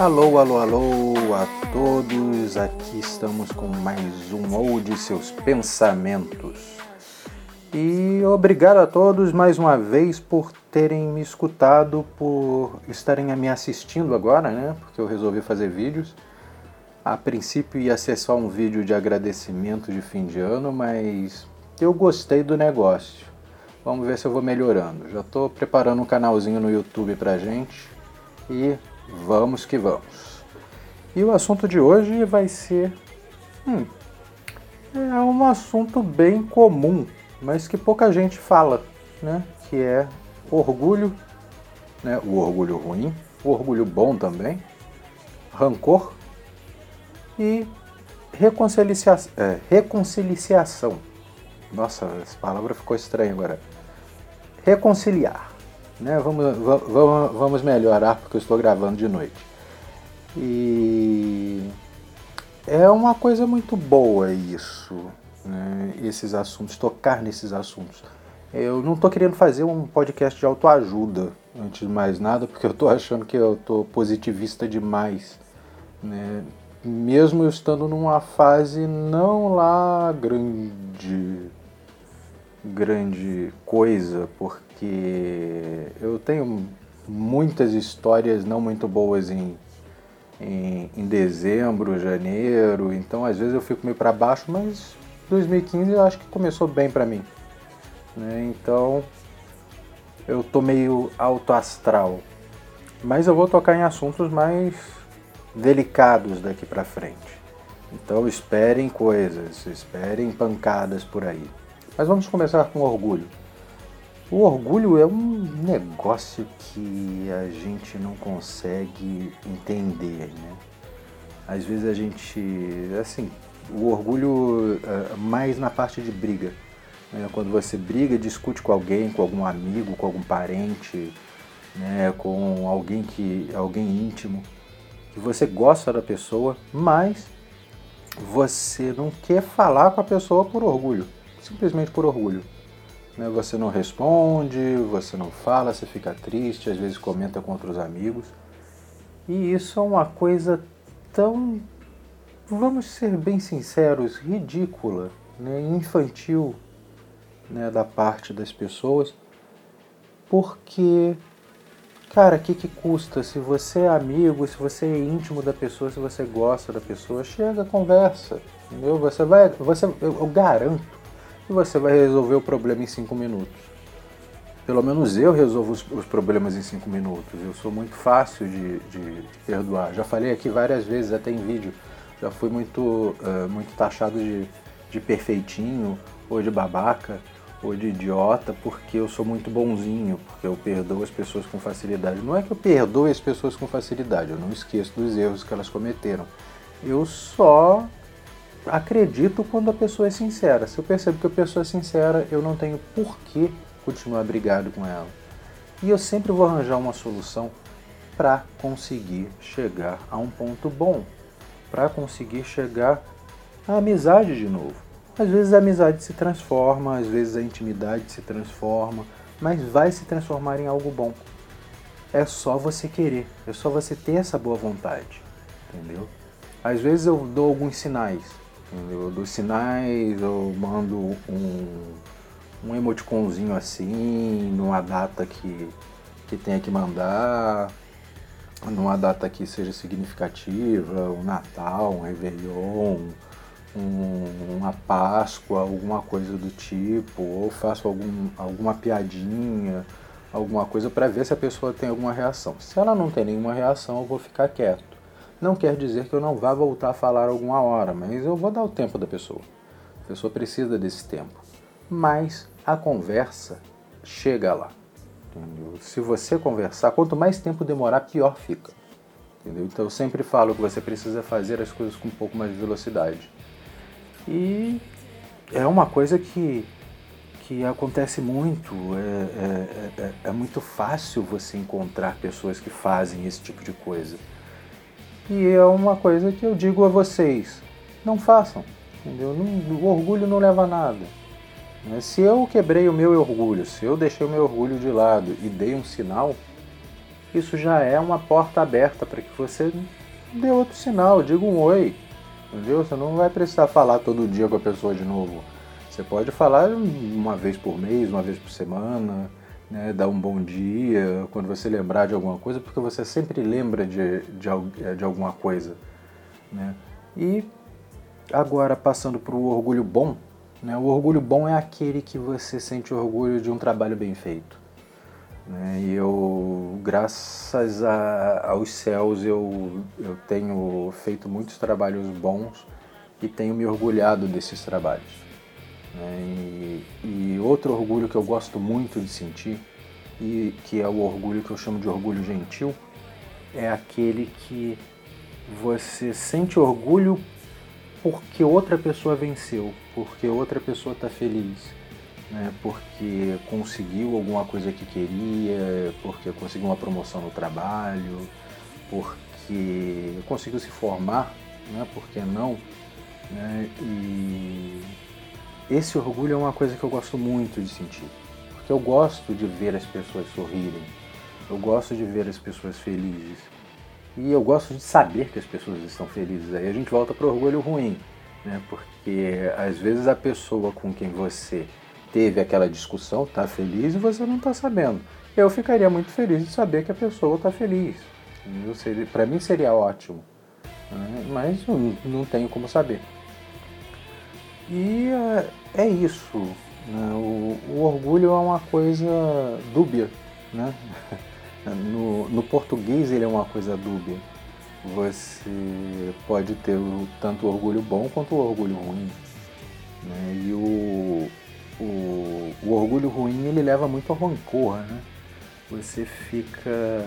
Alô, alô, alô a todos. Aqui estamos com mais um ou de seus pensamentos. E obrigado a todos mais uma vez por terem me escutado, por estarem me assistindo agora, né? Porque eu resolvi fazer vídeos. A princípio ia ser só um vídeo de agradecimento de fim de ano, mas eu gostei do negócio. Vamos ver se eu vou melhorando. Já estou preparando um canalzinho no YouTube pra gente e vamos que vamos. E o assunto de hoje vai ser. Hum, é um assunto bem comum mas que pouca gente fala, né? Que é orgulho, né? O orgulho ruim, o orgulho bom também, rancor e reconcilia é, reconciliação. Nossa, essa palavra ficou estranha agora. Reconciliar. Né? Vamos, vamos, vamos melhorar porque eu estou gravando de noite. E é uma coisa muito boa isso né, esses assuntos, tocar nesses assuntos. Eu não estou querendo fazer um podcast de autoajuda, antes de mais nada, porque eu estou achando que eu estou positivista demais. Né? Mesmo eu estando numa fase não lá grande, grande coisa, porque eu tenho muitas histórias não muito boas em, em, em dezembro, janeiro, então às vezes eu fico meio para baixo, mas 2015 eu acho que começou bem para mim. Né? Então eu tô meio alto astral. Mas eu vou tocar em assuntos mais delicados daqui para frente. Então esperem coisas, esperem pancadas por aí. Mas vamos começar com orgulho. O orgulho é um negócio que a gente não consegue entender, né? Às vezes a gente, assim, o orgulho uh, mais na parte de briga. Né? Quando você briga, discute com alguém, com algum amigo, com algum parente, né? com alguém, que, alguém íntimo, que você gosta da pessoa, mas você não quer falar com a pessoa por orgulho, simplesmente por orgulho. Né? Você não responde, você não fala, você fica triste, às vezes comenta com outros amigos. E isso é uma coisa tão vamos ser bem sinceros, ridícula, né, infantil né, da parte das pessoas, porque, cara, o que, que custa? Se você é amigo, se você é íntimo da pessoa, se você gosta da pessoa, chega, conversa, entendeu? Você vai, você, eu, eu garanto que você vai resolver o problema em cinco minutos. Pelo menos eu resolvo os, os, problemas em cinco minutos. Eu sou muito fácil de, de, de perdoar. Já falei aqui várias vezes, até em vídeo já fui muito, uh, muito taxado de, de perfeitinho, ou de babaca, ou de idiota, porque eu sou muito bonzinho, porque eu perdoo as pessoas com facilidade. Não é que eu perdoe as pessoas com facilidade, eu não esqueço dos erros que elas cometeram. Eu só acredito quando a pessoa é sincera. Se eu percebo que a pessoa é sincera, eu não tenho por que continuar brigado com ela. E eu sempre vou arranjar uma solução para conseguir chegar a um ponto bom para conseguir chegar à amizade de novo. Às vezes a amizade se transforma, às vezes a intimidade se transforma, mas vai se transformar em algo bom. É só você querer, é só você ter essa boa vontade, entendeu? Às vezes eu dou alguns sinais, entendeu? Eu dou sinais, eu mando um, um emoticonzinho assim, numa data que, que tenha que mandar, numa data que seja significativa, um Natal, um Réveillon, um, uma Páscoa, alguma coisa do tipo, ou faço algum, alguma piadinha, alguma coisa para ver se a pessoa tem alguma reação. Se ela não tem nenhuma reação, eu vou ficar quieto. Não quer dizer que eu não vá voltar a falar alguma hora, mas eu vou dar o tempo da pessoa. A pessoa precisa desse tempo. Mas a conversa chega lá. Entendeu? Se você conversar, quanto mais tempo demorar, pior fica. Entendeu? Então eu sempre falo que você precisa fazer as coisas com um pouco mais de velocidade. E é uma coisa que, que acontece muito. É, é, é, é muito fácil você encontrar pessoas que fazem esse tipo de coisa. E é uma coisa que eu digo a vocês: não façam. Entendeu? Não, o orgulho não leva a nada. Né? Se eu quebrei o meu orgulho, se eu deixei o meu orgulho de lado e dei um sinal, isso já é uma porta aberta para que você dê outro sinal, diga um oi. Entendeu? Você não vai precisar falar todo dia com a pessoa de novo. Você pode falar uma vez por mês, uma vez por semana, né, dar um bom dia, quando você lembrar de alguma coisa, porque você sempre lembra de, de, de alguma coisa. Né? E agora, passando para o orgulho bom, né, o orgulho bom é aquele que você sente orgulho de um trabalho bem feito. Né? E eu, graças a, aos céus, eu, eu tenho feito muitos trabalhos bons e tenho me orgulhado desses trabalhos. Né? E, e, outro orgulho que eu gosto muito de sentir, e que é o orgulho que eu chamo de orgulho gentil, é aquele que você sente orgulho porque outra pessoa venceu, porque outra pessoa está feliz, né? porque conseguiu alguma coisa que queria, porque conseguiu uma promoção no trabalho, porque conseguiu se formar, né? por que não? Né? E esse orgulho é uma coisa que eu gosto muito de sentir, porque eu gosto de ver as pessoas sorrirem, eu gosto de ver as pessoas felizes e eu gosto de saber que as pessoas estão felizes. Aí a gente volta para o orgulho ruim, né? porque às vezes a pessoa com quem você teve aquela discussão está feliz e você não está sabendo. Eu ficaria muito feliz de saber que a pessoa está feliz. Para mim seria ótimo, né? mas não, não tenho como saber. E é, isso. Né? O, o, orgulho é uma coisa dúbia. Né? No, no português ele é uma coisa dúbia. Você pode ter tanto o orgulho bom quanto o orgulho ruim. Né? E o, o, o, orgulho ruim ele leva muito ao rancor. Né? Você fica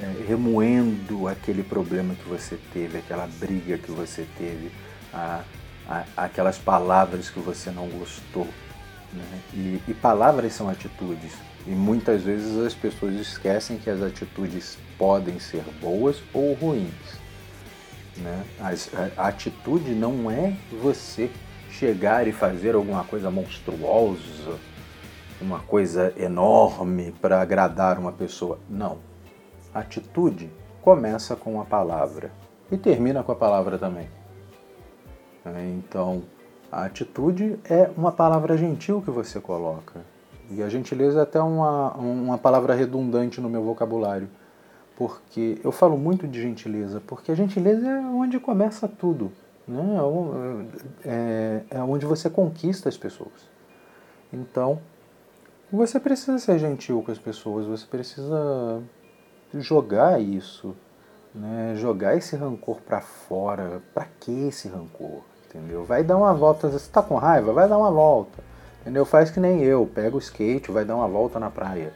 é, remoendo aquele problema que você teve, aquela briga que você teve, a, aquelas palavras que você não gostou. Né? E, e palavras são atitudes. E muitas vezes as pessoas esquecem que as atitudes podem ser boas ou ruins. Né? As, a, a atitude não é você chegar e fazer alguma coisa monstruosa, uma coisa enorme para agradar uma pessoa. Não. A atitude começa com a palavra e termina com a palavra também. Né? Então, a atitude é uma palavra gentil que você coloca. E a gentileza é até uma, uma palavra redundante no meu vocabulário. Porque eu falo muito de gentileza, porque a gentileza é onde começa tudo. Né? É, é, é onde você conquista as pessoas. Então, você precisa ser gentil com as pessoas, você precisa jogar isso, né? jogar esse rancor para fora. Para que esse rancor? Entendeu? Vai dar uma volta, você está com raiva, vai dar uma volta, entendeu? Faz que nem eu, pega o skate, vai dar uma volta na praia,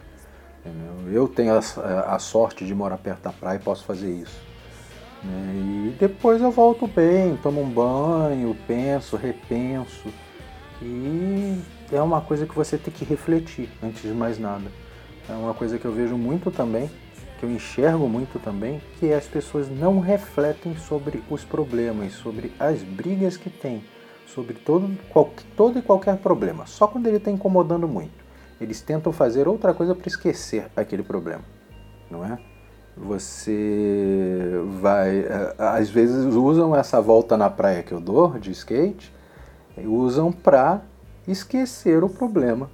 entendeu? Eu tenho a, a sorte de morar perto da praia e posso fazer isso. Né? E depois eu volto bem, tomo um banho, penso, repenso, e é uma coisa que você tem que refletir antes de mais nada. É uma coisa que eu vejo muito também que eu enxergo muito também, que as pessoas não refletem sobre os problemas, sobre as brigas que tem, sobre todo, qual, todo e qualquer problema, só quando ele está incomodando muito. Eles tentam fazer outra coisa para esquecer aquele problema, não é? Você vai. Eh, às vezes usam essa volta na praia que eu dou de skate, usam para esquecer o problema,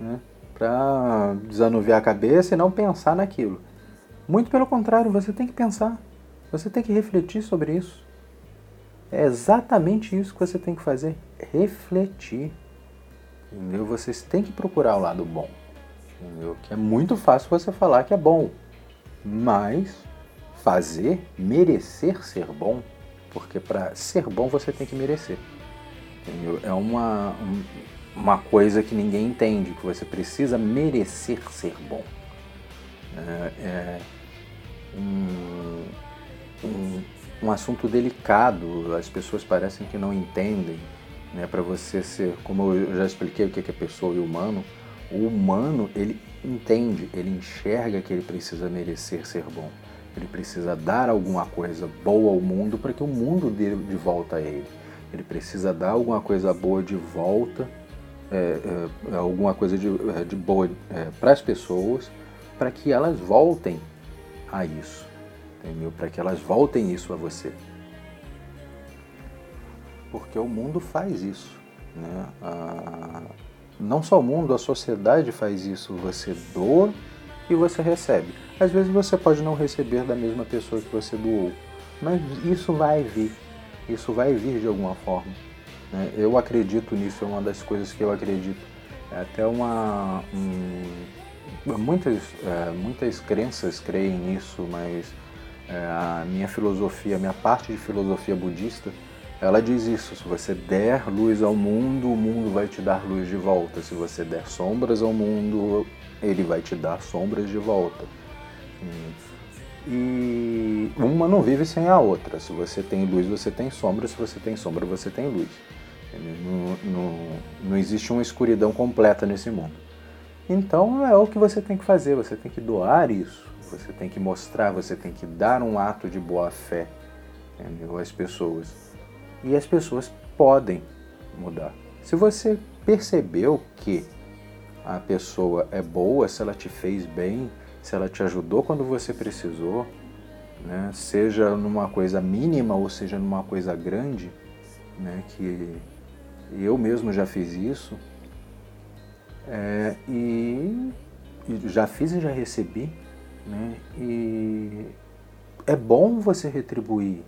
né? para desanuviar a cabeça e não pensar naquilo. Muito pelo contrário, você tem que pensar, você tem que refletir sobre isso. É exatamente isso que você tem que fazer, refletir. Entendeu? Vocês têm que procurar o lado bom. Entendeu? Que é muito fácil você falar que é bom, mas fazer, merecer ser bom, porque para ser bom você tem que merecer. Entendeu? É uma, uma coisa que ninguém entende, que você precisa merecer ser bom. É, é, um, um, assunto delicado, as pessoas parecem que não entendem. Né? Para você ser, como eu já expliquei o que é pessoa e humano, o humano ele entende, ele enxerga que ele precisa merecer ser bom. Ele precisa dar alguma coisa boa ao mundo para que o mundo dê de volta a ele. Ele precisa dar alguma coisa boa de volta, é, é, alguma coisa de, é, de boa é, para as pessoas, para que elas voltem a isso? Para que elas voltem isso a você. Porque o mundo faz isso, né? Ah, não só o mundo, a sociedade faz isso. Você doa e você recebe. Às vezes você pode não receber da mesma pessoa que você doou, mas isso vai vir. Isso vai vir de alguma forma. Né? Eu acredito nisso, é uma das coisas que eu acredito. É até uma. Um, muitas, é, muitas crenças creem nisso, mas é, a minha filosofia, a minha parte de filosofia budista, ela diz isso: se você der luz ao mundo, o mundo vai te dar luz de volta. Se você der sombras ao mundo, ele vai te dar sombras de volta. E uma não vive sem a outra. Se você tem luz, você tem sombra. Se você tem sombra, você tem luz. Não, não, não existe uma escuridão completa nesse mundo. Então é o que você tem que fazer. Você tem que doar isso. Você tem que mostrar. Você tem que dar um ato de boa fé entendeu? às pessoas. E as pessoas podem mudar. Se você percebeu que a pessoa é boa, se ela te fez bem, se ela te ajudou quando você precisou, né? seja numa coisa mínima ou seja numa coisa grande, né? que eu mesmo já fiz isso, é, e, e, já fiz e já recebi, né? e é bom você retribuir,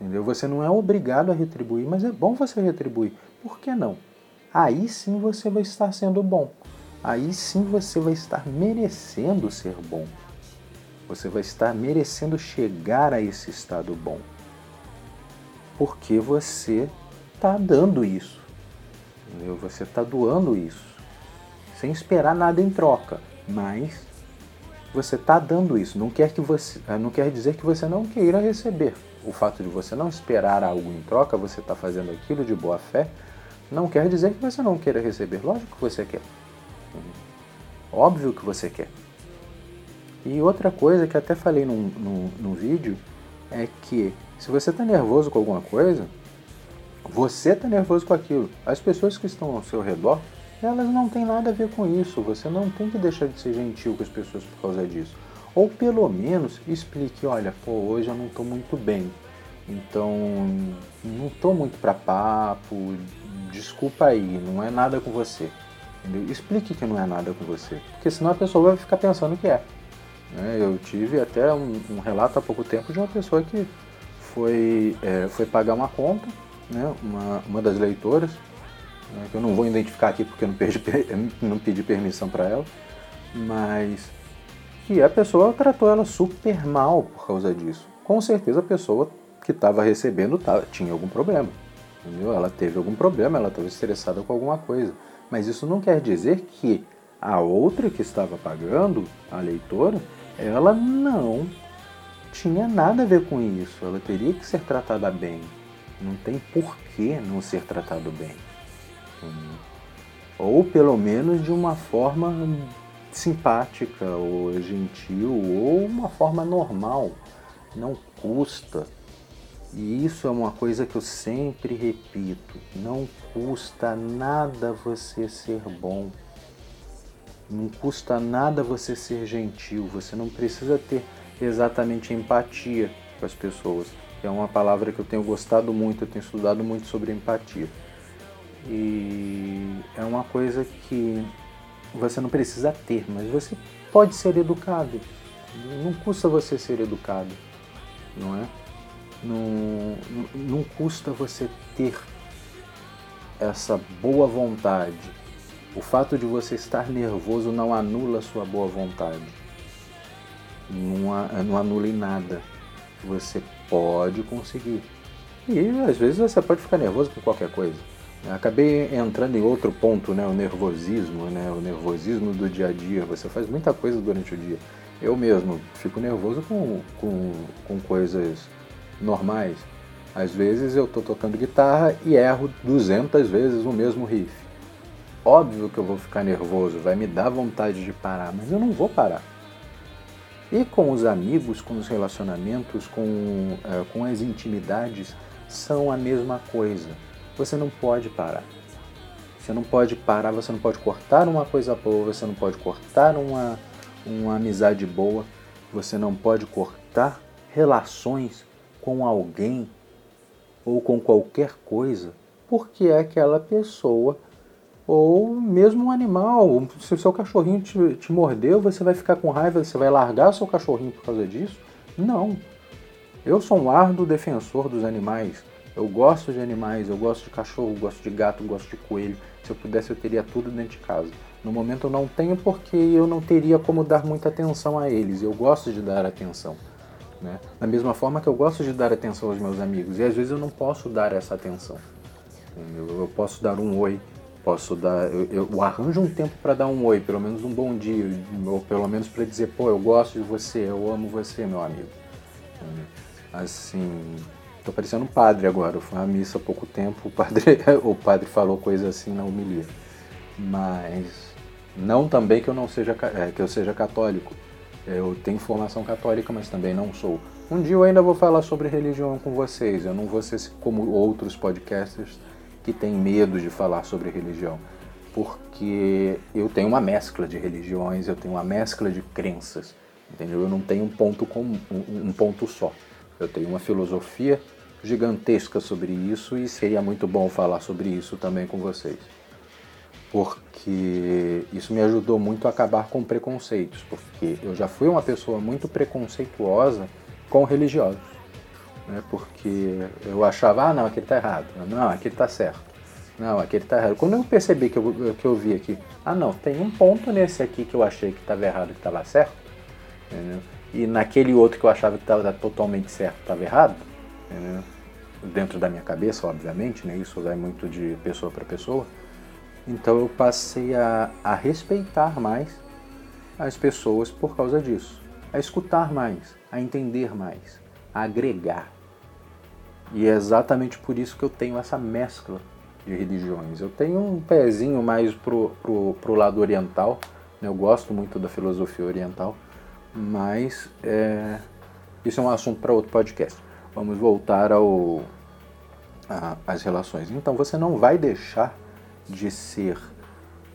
entendeu? Você não é obrigado a retribuir, mas é bom você retribuir. Por que não? Aí sim você vai estar sendo bom aí sim você vai estar merecendo ser bom. Você vai estar merecendo chegar a esse estado bom. Porque você está dando isso. Entendeu? Você está doando isso. Sem esperar nada em troca. Mas você está dando isso. Não quer, que você, eh, não quer dizer que você não queira receber. O fato de você não esperar algo em troca, você está fazendo aquilo de boa fé, não quer dizer que você não queira receber. Lógico que você quer. Óbvio que você quer. E outra coisa que até falei no, no, no vídeo é que se você está nervoso com alguma coisa, você está nervoso com aquilo. As pessoas que estão ao seu redor, elas não têm nada a ver com isso. Você não tem que deixar de ser gentil com as pessoas por causa disso. Ou pelo menos explique, olha, pô, hoje eu não estou muito bem. Então, não estou muito para papo, desculpa aí, não é nada com você. Entendeu? Explique que não é nada com você, porque senão a pessoa vai ficar pensando que é. Né? Eu tive até um, um, relato há pouco tempo de uma pessoa que foi, é, foi pagar uma conta, né? uma, uma das leitoras, né? que eu não vou identificar aqui porque eu não, perdi, não pedi permissão para ela, mas que a pessoa tratou ela super mal por causa disso. Com certeza a pessoa que estava recebendo tinha algum problema. Entendeu? Ela teve algum problema, ela estava estressada com alguma coisa. Mas isso não quer dizer que a outra que estava pagando, a leitora, ela não tinha nada a ver com isso. Ela teria que ser tratada bem. Não tem por que não ser tratado bem. Ou pelo menos de uma forma simpática ou gentil ou uma forma normal. Não custa. E isso é uma coisa que eu sempre repito: não custa nada você ser bom, não custa nada você ser gentil, você não precisa ter exatamente empatia com as pessoas, é uma palavra que eu tenho gostado muito, eu tenho estudado muito sobre empatia. E é uma coisa que você não precisa ter, mas você pode ser educado. Não custa você ser educado, não é? Não, não custa você ter essa boa vontade. O fato de você estar nervoso não anula a sua boa vontade. Não, não anula em nada. Você pode conseguir. E às vezes você pode ficar nervoso com qualquer coisa. Acabei entrando em outro ponto, né? O nervosismo, né? O nervosismo do dia a dia. Você faz muita coisa durante o dia. Eu mesmo fico nervoso com, com, com coisas normais. Às vezes eu estou tocando guitarra e erro 200 vezes o mesmo riff. Óbvio que eu vou ficar nervoso, vai me dar vontade de parar, mas eu não vou parar. E com os amigos, com os relacionamentos, com, é, com as intimidades, são a mesma coisa. Você não pode parar. Você não pode parar, você não pode cortar uma coisa boa, você não pode cortar uma, uma amizade boa, você não pode cortar relações com alguém ou com qualquer coisa porque aquela pessoa ou mesmo um animal, se o seu cachorrinho te, te mordeu, você vai ficar com raiva, você vai largar seu cachorrinho por causa disso? Não. Eu sou um árduo defensor dos animais. Eu gosto de animais, eu gosto de cachorro, gosto de gato, gosto de coelho. Se eu pudesse, eu teria tudo dentro de casa. No momento eu não tenho porque eu não teria como dar muita atenção a eles. Eu gosto de dar atenção. Né? Da mesma forma que eu gosto de dar atenção aos meus amigos. E às vezes eu não posso dar essa atenção. Eu, eu posso dar um oi, posso dar. Eu, eu arranjo um tempo para dar um oi, pelo menos um bom dia, ou pelo menos para dizer, pô, eu gosto de você, eu amo você, meu amigo. Assim, Tô parecendo um padre agora. Eu fui à missa há pouco tempo, o padre, o padre falou coisa assim na homilia. Mas não também que eu não seja é, que eu seja católico. Eu tenho formação católica, mas também não sou. Um dia eu ainda vou falar sobre religião com vocês. Eu não vou ser como outros podcasters que têm medo de falar sobre religião, porque eu tenho uma mescla de religiões, eu tenho uma mescla de crenças, entendeu? Eu não tenho um ponto comum, um ponto só. Eu tenho uma filosofia gigantesca sobre isso e seria muito bom falar sobre isso também com vocês. Porque isso me ajudou muito a acabar com preconceitos, porque eu já fui uma pessoa muito preconceituosa com religiosos. Né? Porque eu achava, ah, não, aquele está errado, não, aquele está certo, não, aquele está errado. Quando eu percebi que eu, que eu vi aqui, ah, não, tem um ponto nesse aqui que eu achei que estava errado que estava certo, entendeu? e naquele outro que eu achava que estava totalmente certo estava errado, entendeu? Dentro da minha cabeça, obviamente, né? isso vai muito de pessoa para pessoa. Então eu passei a, a respeitar mais as pessoas por causa disso, a escutar mais, a entender mais, a agregar. E é exatamente por isso que eu tenho essa mescla de religiões. Eu tenho um pezinho mais pro, pro, pro lado oriental, né? eu gosto muito da filosofia oriental, mas é, isso é um assunto para outro podcast. Vamos voltar ao, a, as relações. Então você não vai deixar de ser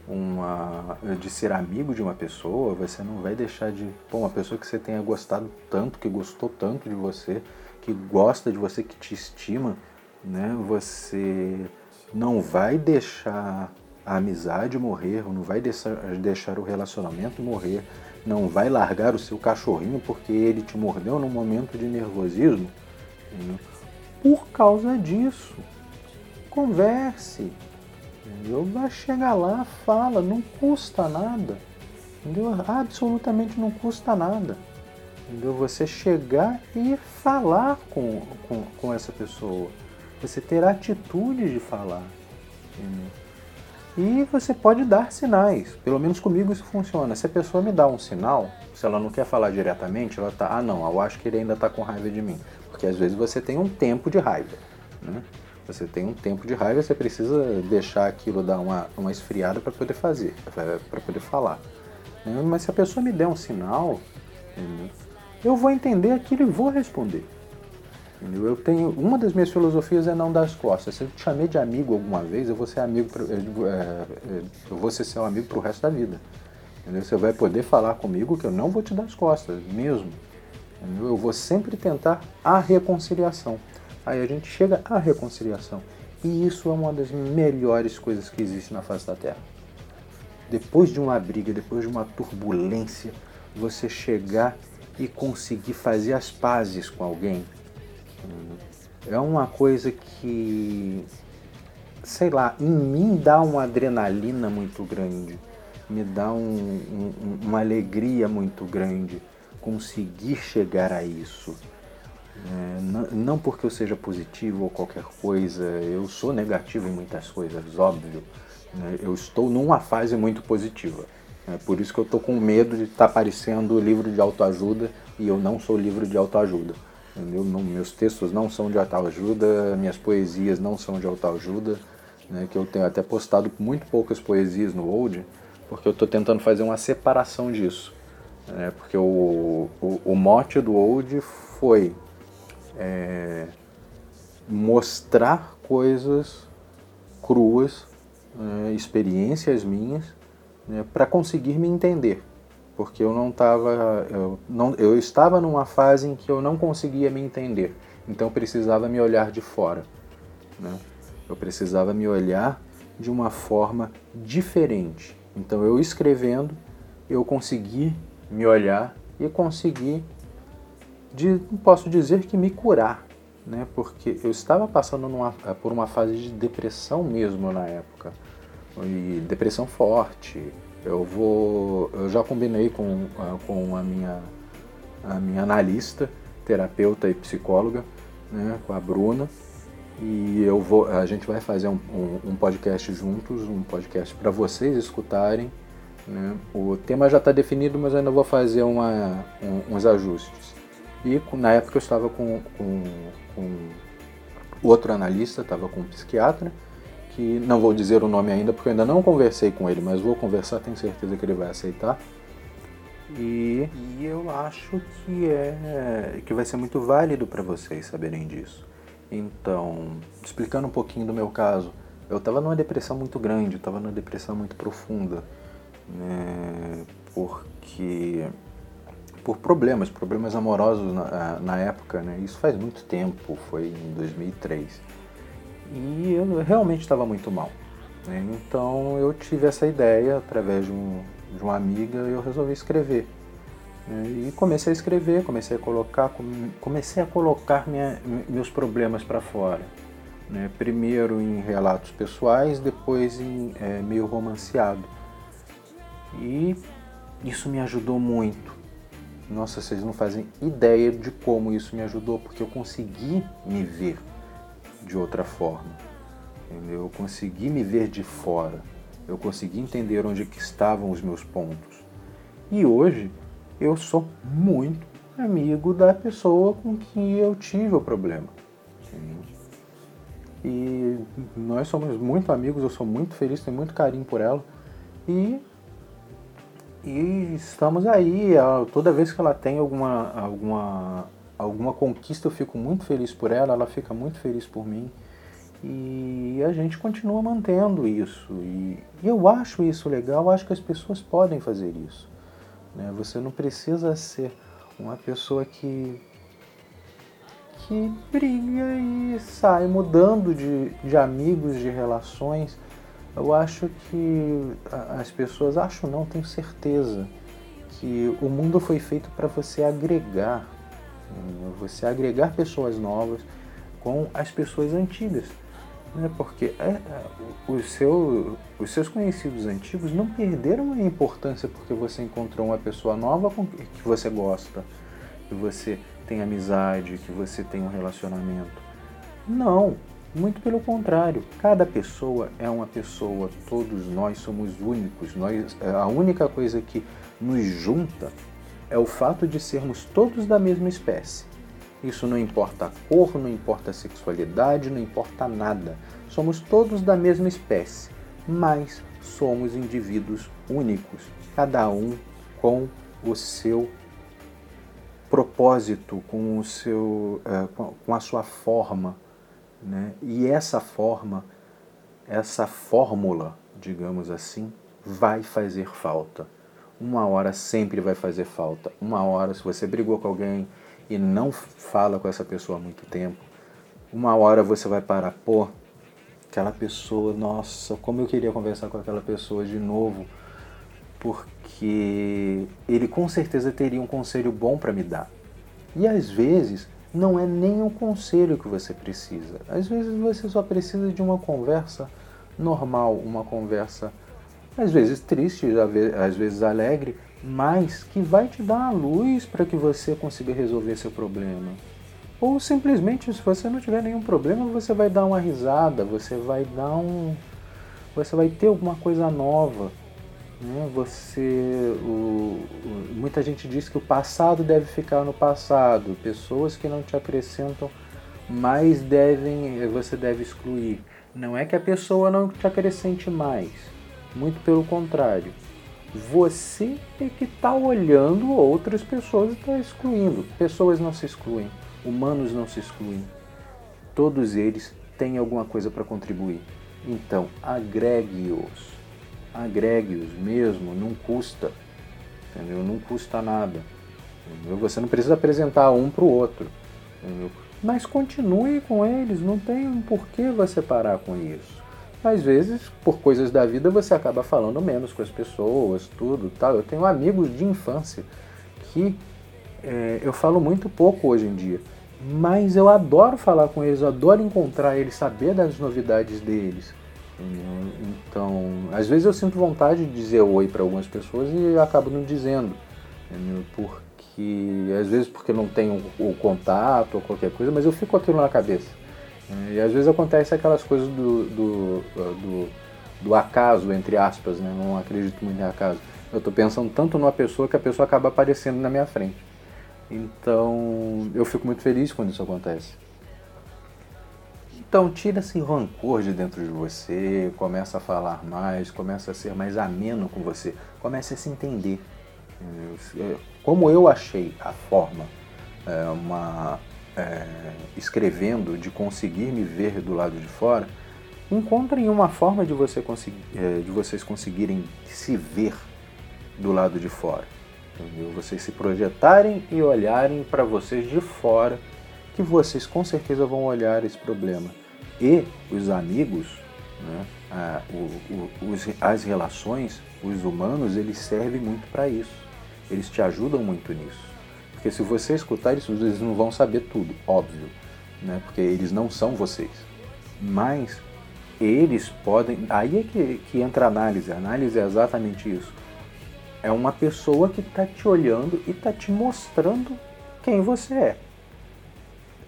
uma de ser amigo de uma pessoa, você não vai deixar de, pô, uma pessoa que você tenha gostado tanto, que gostou tanto de você, que gosta de você, que te estima, né? Você não vai deixar a amizade morrer, não vai deixar, deixar o relacionamento morrer, não vai largar o seu cachorrinho porque ele te mordeu num momento de nervosismo. Né? Por causa disso. Converse. Entendeu? Vai chegar lá, fala, não custa nada. Entendeu? Absolutamente não custa nada. Entendeu? Você chegar e falar com, com, com essa pessoa. Você ter atitude de falar. Entendeu? E você pode dar sinais. Pelo menos comigo isso funciona. Se a pessoa me dá um sinal, se ela não quer falar diretamente, ela tá, ah não, eu acho que ele ainda está com raiva de mim. Porque às vezes você tem um tempo de raiva. Né? Você tem um tempo de raiva, você precisa deixar aquilo dar uma, uma esfriada para poder fazer, para poder falar. Né? Mas se a pessoa me der um sinal, eu vou entender aquilo e vou responder. Eu tenho uma das minhas filosofias é não dar as costas. Se eu te chamei de amigo alguma vez, eu vou ser amigo, eu, é, é, eu vou ser seu amigo pro resto da vida. Você vai poder falar comigo que eu não vou te dar as costas, mesmo. Eu vou sempre tentar a reconciliação. Aí a gente chega à reconciliação. E isso é uma das melhores coisas que existe na face da Terra. Depois de uma briga, depois de uma turbulência, você chegar e conseguir fazer as pazes com alguém é uma coisa que, sei lá, em mim dá uma adrenalina muito grande, me dá um, um, uma alegria muito grande conseguir chegar a isso. É, não, porque eu seja positivo ou qualquer coisa, eu sou negativo em muitas coisas, óbvio. Né? Eu estou numa fase muito positiva. É por isso que eu estou com medo de estar tá aparecendo livro de autoajuda e eu não sou livro de autoajuda. Não, meus textos não são de autoajuda, minhas poesias não são de autoajuda, né? que eu tenho até postado muito poucas poesias no Old, porque eu estou tentando fazer uma separação disso. Né? Porque o, o, o mote do Old foi é, mostrar coisas cruas, é, experiências minhas, né, para conseguir me entender. porque eu não estava, eu, não, eu estava numa fase em que eu não conseguia me entender, então precisava me olhar de fora, né? Eu precisava me olhar de uma forma diferente. Então eu escrevendo, eu consegui me olhar e consegui, de, posso dizer que me curar, né? Porque eu estava passando numa, por uma fase de depressão mesmo na época, e depressão forte. Eu vou, eu já combinei com, com a minha a minha analista, terapeuta e psicóloga, né, com a Bruna, e eu vou, a gente vai fazer um, um, um podcast juntos, um podcast para vocês escutarem. Né? O tema já está definido, mas eu ainda vou fazer uma, um, uns ajustes. E na época eu estava com, com, com outro analista, estava com um psiquiatra, que não vou dizer o nome ainda porque eu ainda não conversei com ele, mas vou conversar, tenho certeza que ele vai aceitar. E, e eu acho que é que vai ser muito válido para vocês saberem disso. Então, explicando um pouquinho do meu caso, eu estava numa depressão muito grande, estava numa depressão muito profunda, né, porque por problemas, problemas amorosos na, na época, né, isso faz muito tempo, foi em 2003, e eu realmente estava muito mal. Né, então eu tive essa ideia através de, um, de uma amiga e eu resolvi escrever e comecei a escrever, comecei a colocar, comecei a colocar minha, meus problemas para fora. Né? Primeiro em relatos pessoais, depois em é, meio romanceado. E isso me ajudou muito. Nossa, vocês não fazem ideia de como isso me ajudou, porque eu consegui me ver de outra forma. Entendeu? Eu consegui me ver de fora. Eu consegui entender onde que estavam os meus pontos. E hoje eu sou muito amigo da pessoa com quem eu tive o problema. E nós somos muito amigos, eu sou muito feliz, tenho muito carinho por ela. E, e estamos aí, toda vez que ela tem alguma, alguma, alguma conquista, eu fico muito feliz por ela, ela fica muito feliz por mim. E a gente continua mantendo isso. E, e eu acho isso legal, acho que as pessoas podem fazer isso. Né? Você não precisa ser uma pessoa que que briga e sai mudando de, de amigos, de relações. Eu acho que as pessoas, acho não, tenho certeza, que o mundo foi feito para você agregar, né? você agregar pessoas novas com as pessoas antigas né? porque é, é, os, seu, os seus conhecidos antigos não perderam a importância porque você encontrou uma pessoa nova com que você gosta, que você tem amizade, que você tem um relacionamento. Não, muito pelo contrário. Cada pessoa é uma pessoa, todos nós somos únicos. Nós, é, a única coisa que nos junta é o fato de sermos todos da mesma espécie. Isso não importa a cor, não importa a sexualidade, não importa nada. Somos todos da mesma espécie, mas somos indivíduos únicos, cada um com o seu propósito, com, o seu, é, com a sua forma. Né? E essa forma, essa fórmula, digamos assim, vai fazer falta. Uma hora sempre vai fazer falta. Uma hora, se você brigou com alguém, e não fala com essa pessoa há muito tempo, uma hora você vai parar, pô, aquela pessoa, nossa, como eu queria conversar com aquela pessoa de novo, porque ele com certeza teria um conselho bom para me dar. E às vezes não é nem um conselho que você precisa. Às vezes você só precisa de uma conversa normal, uma conversa às vezes triste, às vezes alegre, mas que vai te dar a luz para que você consiga resolver seu problema. Ou simplesmente, se você não tiver nenhum problema, você vai dar uma risada, você vai dar um. Você vai ter alguma coisa nova. Né? Você. O, o, muita gente diz que o passado deve ficar no passado. Pessoas que não te acrescentam mais devem. Você deve excluir. Não é que a pessoa não te acrescente mais. Muito pelo contrário você é que está olhando outras pessoas e está excluindo. Pessoas não se excluem, humanos não se excluem. Todos eles têm alguma coisa para contribuir. Então, agregue-os. Agregue-os mesmo, não custa. entendeu? Não custa nada. Entendeu? Você não precisa apresentar um para o outro. Entendeu? Mas continue com eles, não tem um porquê você parar com isso. Às vezes, por coisas da vida, você acaba falando menos com as pessoas, tudo tal. Eu tenho amigos de infância que é, eu falo muito pouco hoje em dia, mas eu adoro falar com eles, adoro encontrar eles, saber das novidades deles. Então, às vezes eu sinto vontade de dizer oi para algumas pessoas e acabo não dizendo, porque às vezes porque não tenho o contato ou qualquer coisa, mas eu fico aquilo na cabeça. E às vezes acontece aquelas coisas do, do, do, do acaso, entre aspas, né? não acredito muito em acaso. Eu estou pensando tanto numa pessoa que a pessoa acaba aparecendo na minha frente. Então eu fico muito feliz quando isso acontece. Então tira esse rancor de dentro de você, começa a falar mais, começa a ser mais ameno com você, comece a se entender. Como eu achei a forma, é, uma, é, escrevendo, de conseguir me ver do lado de fora, encontrem uma forma de, você conseguir, é, de vocês conseguirem se ver do lado de fora. Entendeu? Vocês se projetarem e olharem para vocês de fora, que vocês com certeza vão olhar esse problema. E os amigos, né, a, o, o, os, as relações, os humanos, eles servem muito para isso. Eles te ajudam muito nisso. Porque se você escutar isso, eles não vão saber tudo, óbvio, né? porque eles não são vocês. Mas eles podem. Aí é que, que entra a análise. A análise é exatamente isso. É uma pessoa que está te olhando e está te mostrando quem você é.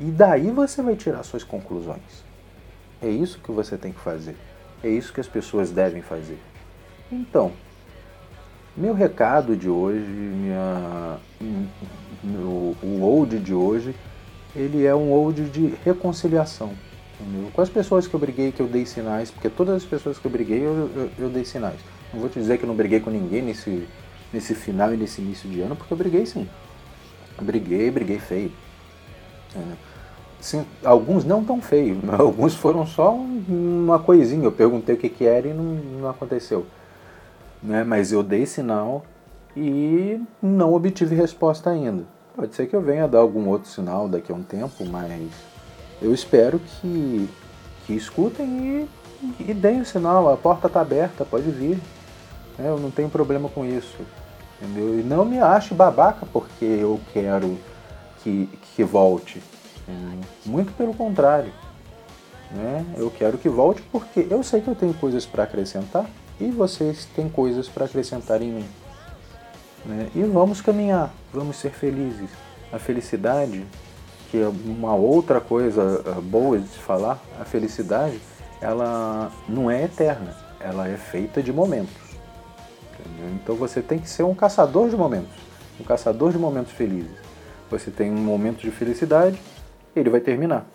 E daí você vai tirar suas conclusões. É isso que você tem que fazer. É isso que as pessoas devem fazer. Então, meu recado de hoje, minha, meu, o old de hoje, ele é um old de reconciliação. Entendeu? Com as pessoas que eu briguei, que eu dei sinais, porque todas as pessoas que eu briguei, eu, eu, eu dei sinais. Não vou te dizer que eu não briguei com ninguém nesse, nesse final e nesse início de ano, porque eu briguei sim. Briguei, briguei feio. É. Sim, alguns não tão feios, alguns foram só uma coisinha. Eu perguntei o que, que era e não, não aconteceu né? mas eu dei sinal e não obtive resposta ainda. Pode ser que eu venha dar algum outro sinal daqui a um tempo, mas eu espero que, que escutem e, e deem o sinal. A porta está aberta, pode vir. É, eu não tenho problema com isso. Entendeu? E não me ache babaca porque eu quero que, que volte. Muito pelo contrário. Né? Eu quero que volte porque eu sei que eu tenho coisas para acrescentar e vocês têm coisas para acrescentar em mim. Né? E vamos caminhar, vamos ser felizes. A felicidade, que é uma outra coisa eh, boa de falar, a felicidade, ela não é eterna, ela é feita de momentos. Entendeu? Então você tem que ser um caçador de momentos, um caçador de momentos felizes. Você tem um momento de felicidade, ele vai terminar.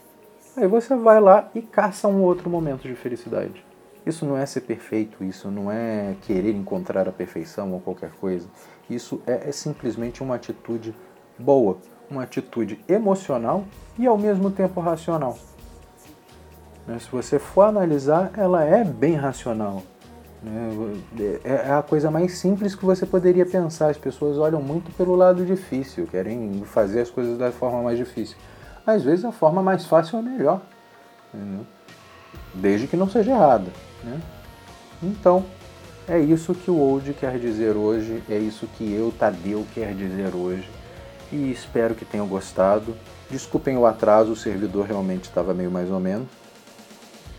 Aí você vai lá e caça um outro momento de felicidade. Isso não é ser perfeito, isso não é querer encontrar a perfeição ou qualquer coisa. Isso é, é simplesmente uma atitude boa, uma atitude emocional e ao mesmo tempo racional. Né, se você for analisar, ela é bem racional. Né, é, é a coisa mais simples que você poderia pensar. As pessoas olham muito pelo lado difícil, querem fazer as coisas da forma mais difícil. Às vezes a forma mais fácil é melhor, desde que não seja errada. Né? Então, é isso que o Old quer dizer hoje, é isso que eu, Tadeu, quer dizer hoje. E espero que tenham gostado. Desculpem o atraso, o servidor realmente estava meio mais ou menos.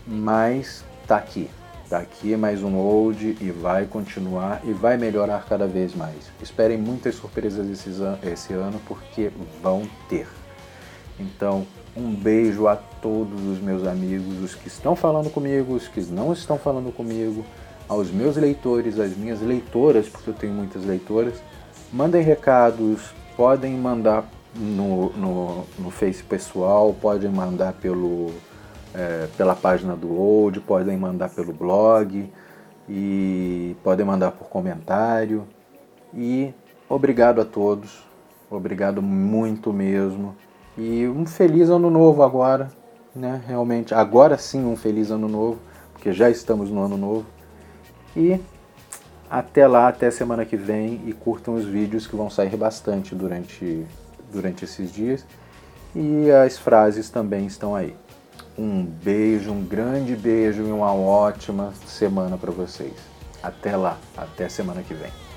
Mas tá aqui. Tá aqui mais um Old e vai continuar e vai melhorar cada vez mais. Esperem muitas surpresas esse ano porque vão ter. Então, um beijo a todos os meus amigos, os que estão falando comigo, os que não estão falando comigo, aos meus leitores, às minhas leitoras, porque eu tenho muitas leitoras. Mandem recados, podem mandar no, no, no Face pessoal, podem mandar pelo, é, pela página do Old, podem mandar pelo blog e podem mandar por comentário. E obrigado a todos, obrigado muito mesmo. E um feliz ano novo agora, né? Realmente, agora sim um feliz ano novo, porque já estamos no ano novo. E Até lá, até semana que vem e curtam os vídeos que vão sair bastante durante, durante esses dias. E as frases também estão aí. Um beijo, um grande beijo e uma ótima semana para vocês. Até lá, até semana que vem.